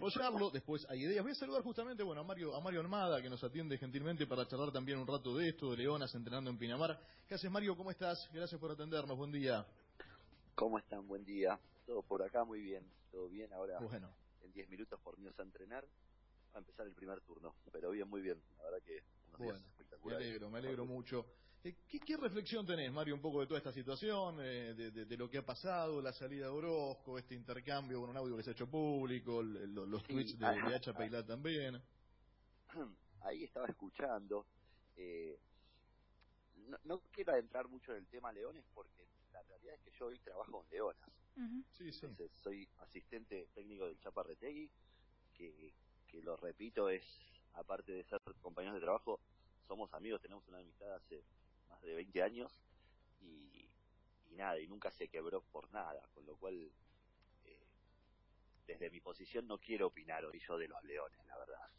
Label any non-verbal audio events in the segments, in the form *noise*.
desarrollarlo. Después hay ideas. Voy a saludar justamente bueno, a Mario a Mario Armada, que nos atiende gentilmente para charlar también un rato de esto, de Leonas entrenando en Pinamar. ¿Qué haces, Mario? ¿Cómo estás? Gracias por atendernos. Buen día. ¿Cómo están? Buen día. Todo por acá muy bien. Todo bien. Ahora Bueno, en 10 minutos por a entrenar. Va a empezar el primer turno. Pero bien, muy bien. La verdad que unos días bueno. Me espectaculares. alegro, me alegro mucho. Eh, ¿Qué, qué reflexión tenés, Mario, un poco de toda esta situación, eh, de, de- de lo que ha pasado, la salida de Orozco, este intercambio con un audio que se ha hecho público, el- el- los Sí, tweets de, ah, de Hacha ah. Peilá también? *clears throat* Ahí estaba escuchando. eh, no, no quiero adentrar mucho en el tema leones porque la realidad es que yo hoy trabajo en leonas. Sí, sí. Entonces, soy asistente técnico del Chaparretegui, que, que lo repito, es, aparte de ser compañeros de trabajo, somos amigos, tenemos una amistad hace más de 20 años y, y nada, y nunca se quebró por nada, con lo cual, eh, desde mi posición no quiero opinar hoy yo de los leones, la verdad.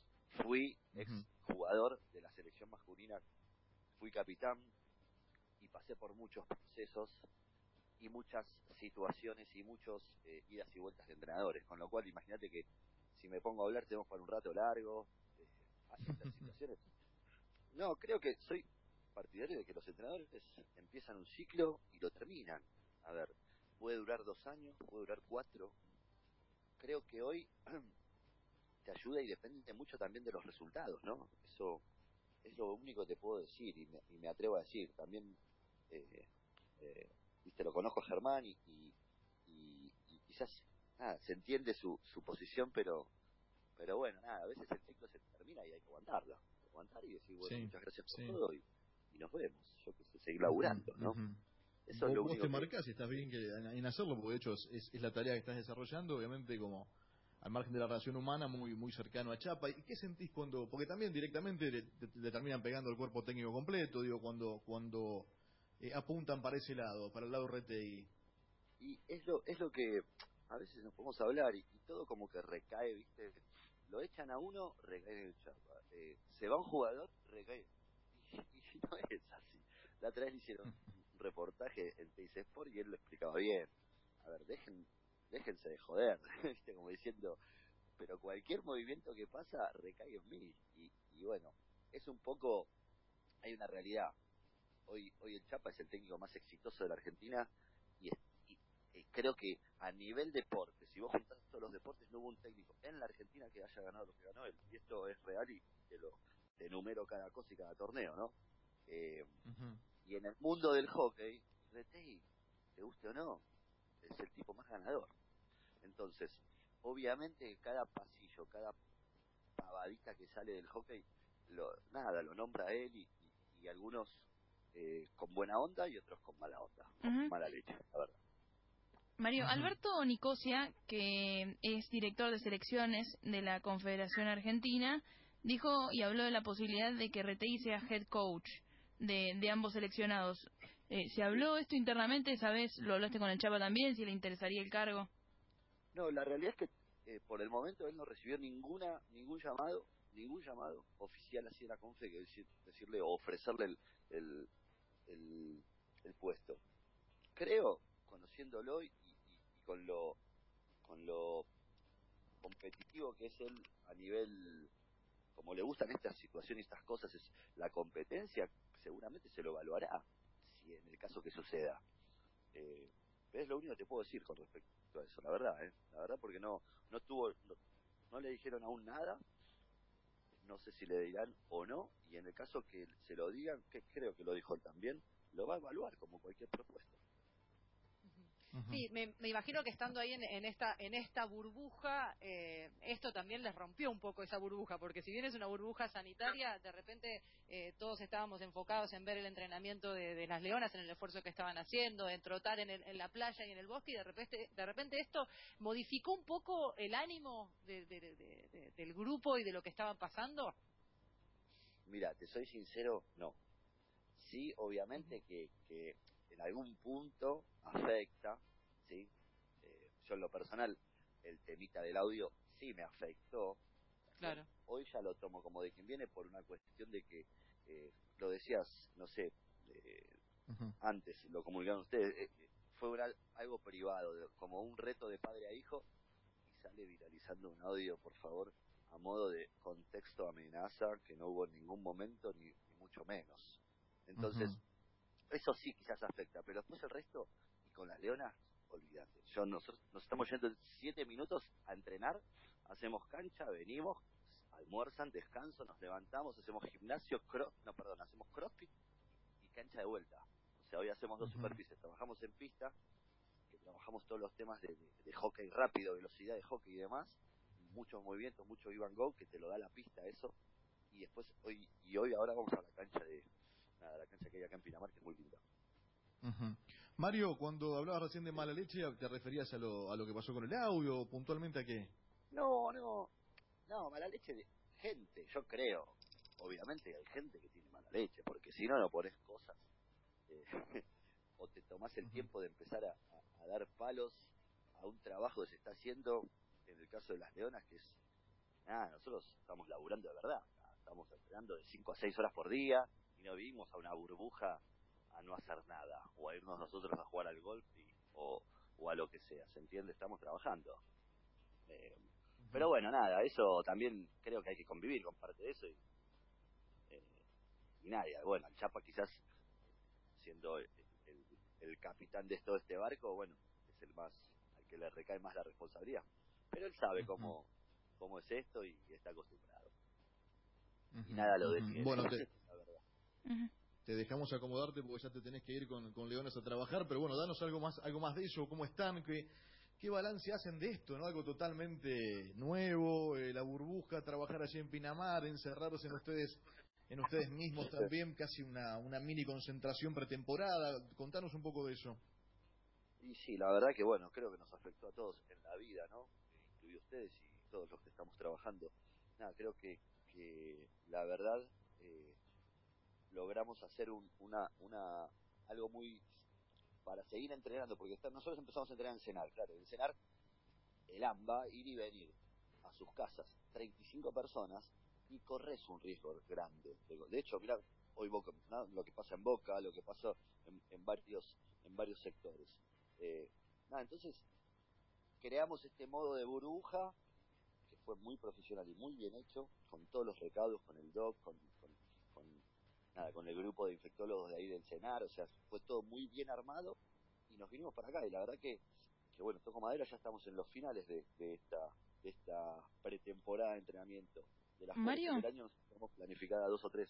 Fui ex jugador de la selección masculina, fui capitán y pasé por muchos procesos y muchas situaciones y muchos eh, idas y vueltas de entrenadores, con lo cual imagínate que si me pongo a hablar tenemos para un rato largo, eh, estas *laughs* situaciones. No, creo que soy partidario de que los entrenadores empiezan un ciclo y lo terminan. A ver, puede durar dos años, puede durar cuatro. Creo que hoy *clears throat* te ayuda y depende mucho también de los resultados, ¿no? Eso es lo único que te puedo decir y me, y me atrevo a decir. También, eh, eh, viste, lo conozco a Germán y, y, quizás, nada, se entiende su, su posición, pero pero bueno, nada, a veces el ciclo se termina y hay que aguantarlo. Aguantar y decir, bueno, Sí, muchas gracias por sí. todo y, y nos vemos. Yo que sé, seguir laburando, ¿no? Ujú. Eso vos, es lo vos te que- marcás y estás bien que, en, en hacerlo, porque de hecho es, la tarea que estás desarrollando, obviamente como al margen de la relación humana, muy muy cercano a Chapa. ¿Y qué sentís cuando, porque también directamente le, te- le terminan pegando el cuerpo técnico completo, digo, cuando cuando eh, apuntan para ese lado, para el lado RTI? Y es lo, es lo que a veces nos podemos hablar y, y todo como que recae, ¿viste? Lo echan a uno, recae en el chapa. Eh, se va un jugador, recae. *laughs* No es así. La otra vez le hicieron un reportaje en Teis Sport y él lo explicaba bien. A ver, dejen, déjense de joder, *laughs* ¿viste? Como diciendo, pero cualquier movimiento que pasa recae en mí. Y, bueno, es un poco, hay una realidad. Hoy, hoy el Chapa es el técnico más exitoso de la Argentina y, creo que a nivel deporte, si vos juntás todos los deportes, no hubo un técnico en la Argentina que haya ganado lo que ganó él. Y esto es real y te lo enumero cada cosa y cada torneo, ¿no? Eh, y en el mundo del hockey, Retey, te guste o no, es el tipo más ganador. Entonces, obviamente cada pasillo, cada pavadita que sale del hockey, lo, nada, lo nombra a él y, y- y algunos eh, con buena onda y otros con mala onda, con mala leche, la verdad. Mario. Alberto Nicosia, que es director de selecciones de la Confederación Argentina, dijo y habló de la posibilidad de que RTI sea head coach de, de ambos seleccionados. Eh, ¿Se habló esto internamente? ¿Sabes? ¿Lo hablaste con el Chapa también? ¿Si le interesaría el cargo? No, la realidad es que eh, por el momento él no recibió ninguna ningún llamado, ningún llamado oficial así de la Confe que decir, decirle o ofrecerle el, el, el, el puesto. Creo, conociéndolo y, y- y con lo con lo competitivo que es él a nivel como le gustan estas situaciones estas cosas es la competencia seguramente se lo evaluará si en el caso que suceda eh, es lo único que te puedo decir con respecto a eso, la verdad, ¿eh? La verdad porque no no tuvo no, le dijeron aún nada. No sé si le dirán o no y en el caso que se lo digan, creo que lo dijo él también, lo va a evaluar como cualquier propuesta. Ujú. Sí, me, me imagino que estando ahí en, en esta en esta burbuja, eh, esto también les rompió un poco esa burbuja, porque si bien es una burbuja sanitaria, de repente eh, todos estábamos enfocados en ver el entrenamiento de, de las leonas, en el esfuerzo que estaban haciendo, en trotar en, el- en la playa y en el bosque, y de repente de repente esto modificó un poco el ánimo de- del grupo y de lo que estaban pasando. Mira, te soy sincero, no. Sí, obviamente que, que en algún punto afecta, ¿sí? Eh, yo en lo personal, el temita del audio sí me afectó. Claro. Hoy ya lo tomo como de quien viene por una cuestión de que, eh, lo decías, no sé, eh, antes lo comunicaron ustedes, eh, fue una- algo privado, de- como un reto de padre a hijo, y sale viralizando un audio, por favor, a modo de contexto amenaza que no hubo en ningún momento ni, mucho menos. Entonces, eso sí quizás afecta, pero después el resto, y con las leonas, olvídate. Yo, nosotros nos estamos yendo en siete minutos a entrenar, hacemos cancha, venimos, almuerzan, descanso, nos levantamos, hacemos gimnasio, cross, no, perdón, hacemos crossfit y cancha de vuelta. O sea, hoy hacemos dos superficies, trabajamos en pista, que trabajamos todos los temas de, hockey rápido, velocidad de hockey y demás, muchos movimientos, mucho Ivan Go, que te lo da la pista eso, y después hoy, y hoy ahora vamos a la cancha de, nada, la cancha que hay acá en Pinamar, que es muy linda. Mario, cuando hablabas recién de mala leche, ¿te referías a lo, a lo que pasó con el audio? ¿Puntualmente a qué? No, no. No, mala leche de gente, yo creo. Obviamente hay gente que tiene mala leche, porque si no, no pones cosas. Eh, *laughs* o te tomás el tiempo de empezar a, dar palos a un trabajo que se está haciendo, en el caso de las leonas, que es. Nada, nosotros estamos laburando de verdad. Estamos entrenando de 5 a 6 horas por día y no vivimos a una burbuja a no hacer nada, o a irnos nosotros a jugar al golf o, o a lo que sea, ¿se entiende? Estamos trabajando. Eh, pero bueno, nada, eso también creo que hay que convivir con parte de eso y, eh, y nadie, bueno, el Chapa quizás siendo el, capitán de todo este barco, bueno, es el más, al que le recae más la responsabilidad. Pero él sabe cómo, cómo es esto y, está acostumbrado. Y nada lo decide. Bueno, *laughs* te, te dejamos acomodarte porque ya te tenés que ir con, con Leones a trabajar, pero bueno, danos algo más, algo más de eso, cómo están, qué, qué balance hacen de esto, ¿no? Algo totalmente nuevo, eh, la burbuja, trabajar allí en Pinamar, encerrados en ustedes en ustedes mismos también, casi una, una mini concentración pretemporada. Contanos un poco de eso. Y sí, la verdad que bueno, creo que nos afectó a todos en la vida, ¿no? Incluido ustedes y todos los que estamos trabajando. Nada, creo que, que la verdad eh, logramos hacer una, una, algo muy para seguir entrenando, porque nosotros empezamos a entrenar en Cenar, claro, en Cenar el AMBA, ir y venir a sus casas, 35 personas, y corres un riesgo grande. De hecho, mira, hoy Boca, lo que pasa en Boca, lo que pasó en, varios en varios sectores. Eh, entonces creamos este modo de burbuja que fue muy profesional y muy bien hecho, con todos los recados, con el DOC, con, nada, con el grupo de infectólogos de ahí del CENAR, o sea, fue todo muy bien armado y nos vinimos para acá y la verdad que, que bueno, toco madera, ya estamos en los finales de, esta de esta pretemporada de entrenamiento. De las Mario. Del año tenemos planificada dos o tres.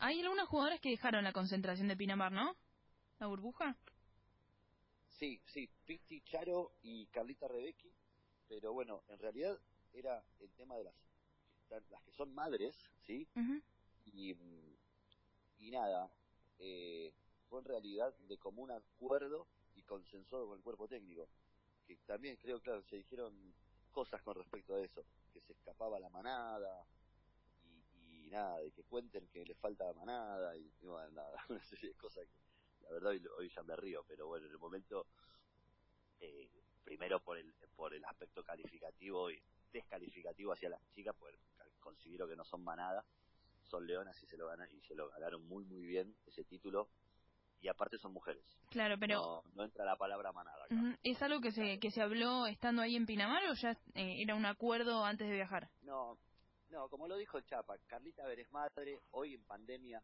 Hay algunas jugadoras que dejaron la concentración de Pinamar, ¿no? ¿La burbuja? Sí, sí, Pisti, Charo y Carlita Rebecki, pero bueno, en realidad era el tema de las, las que son madres, ¿sí? y, y nada, eh, fue en realidad de común acuerdo y consensuado con el cuerpo técnico, que también creo, claro, se dijeron cosas con respecto a eso, que se escapaba la manada y, nada, de que cuenten que le falta la manada y, no, nada, *laughs* una serie de cosas que la verdad hoy, ya me río, pero bueno, en el momento, eh, primero por el, por el aspecto calificativo y descalificativo hacia las chicas, pues considero que no son manada, son leonas y se lo ganan y se lo ganaron muy muy bien ese título y aparte son mujeres. Claro, pero no, entra la palabra manada. ¿Es algo que se que se habló estando ahí en Pinamar o ya eh, era un acuerdo antes de viajar? No, no, como lo dijo el Chapa, Carlita Veres madre, hoy en pandemia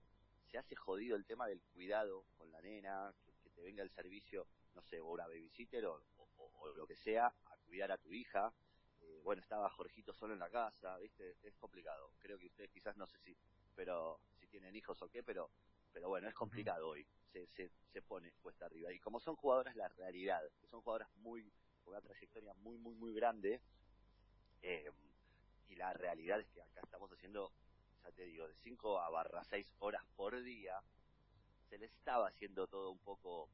se hace jodido el tema del cuidado con la nena, que, te venga el servicio, no sé, o una babysitter o, o, lo que sea, a cuidar a tu hija. Eh, bueno, estaba Jorgito solo en la casa, ¿viste? Es complicado. Creo que ustedes quizás no sé si pero si tienen hijos o qué, pero pero bueno, es complicado hoy, se, se, se pone puesta arriba. Y como son jugadoras, la realidad, que son jugadoras muy, con una trayectoria muy, muy, muy grande, eh, y la realidad es que acá estamos haciendo, ya te digo, de 5 a barra 6 horas por día, se les estaba haciendo todo un poco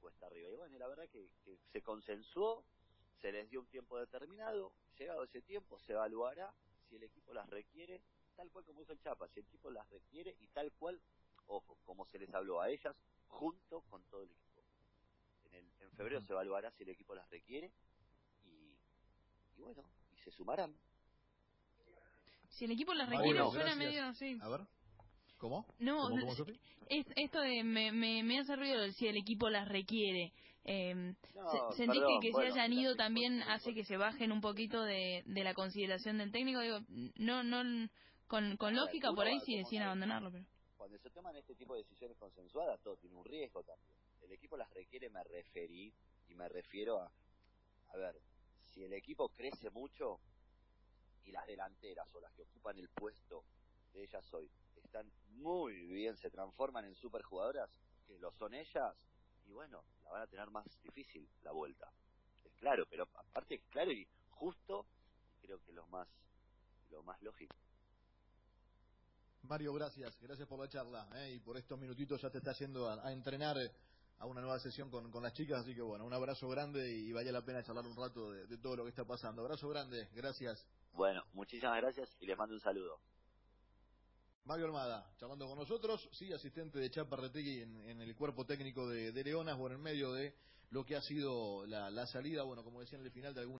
cuesta arriba. Y bueno, la verdad que, que se consensuó, se les dio un tiempo determinado, llegado ese tiempo se evaluará si el equipo las requiere tal cual como dijo el Chapa, si el equipo las requiere y tal cual, ojo, como se les habló a ellas, junto con todo el equipo. En, el, en febrero se evaluará si el equipo las requiere y, y bueno, y se sumarán. Si el equipo las requiere, suena medio así. A ver. ¿Cómo? No, esto de me, me, me hace ruido si el equipo las requiere. Eh, No, se- ¿Sentís perdón, que, que bueno, se hayan ido también hace que se bajen un poquito de, de la consideración del técnico? Digo, no, no, con, con lógica por ahí sí deciden abandonarlo, pero... cuando se toman este tipo de decisiones consensuadas, todo tiene un riesgo también. El equipo las requiere, me referí y me refiero a, a ver, si el equipo crece mucho y las delanteras o las que ocupan el puesto de ellas hoy están muy bien, se transforman en superjugadoras, que lo son ellas, y bueno, la van a tener más difícil la vuelta. Es claro, pero aparte es claro y justo, creo que lo más, lo más lógico. Mario, gracias. Gracias por la charla ¿eh? y por estos minutitos ya te está yendo a, a entrenar eh, a una nueva sesión con, con las chicas. Así que bueno, un abrazo grande y vale la pena charlar un rato de, de todo lo que está pasando. Abrazo grande, gracias. Bueno, muchísimas gracias y les mando un saludo. Mario Almada, charlando con nosotros, sí, asistente de Chapa Retegui en, en el cuerpo técnico de, de Leonas, bueno, en medio de lo que ha sido la, la salida, bueno, como decía en el final de algún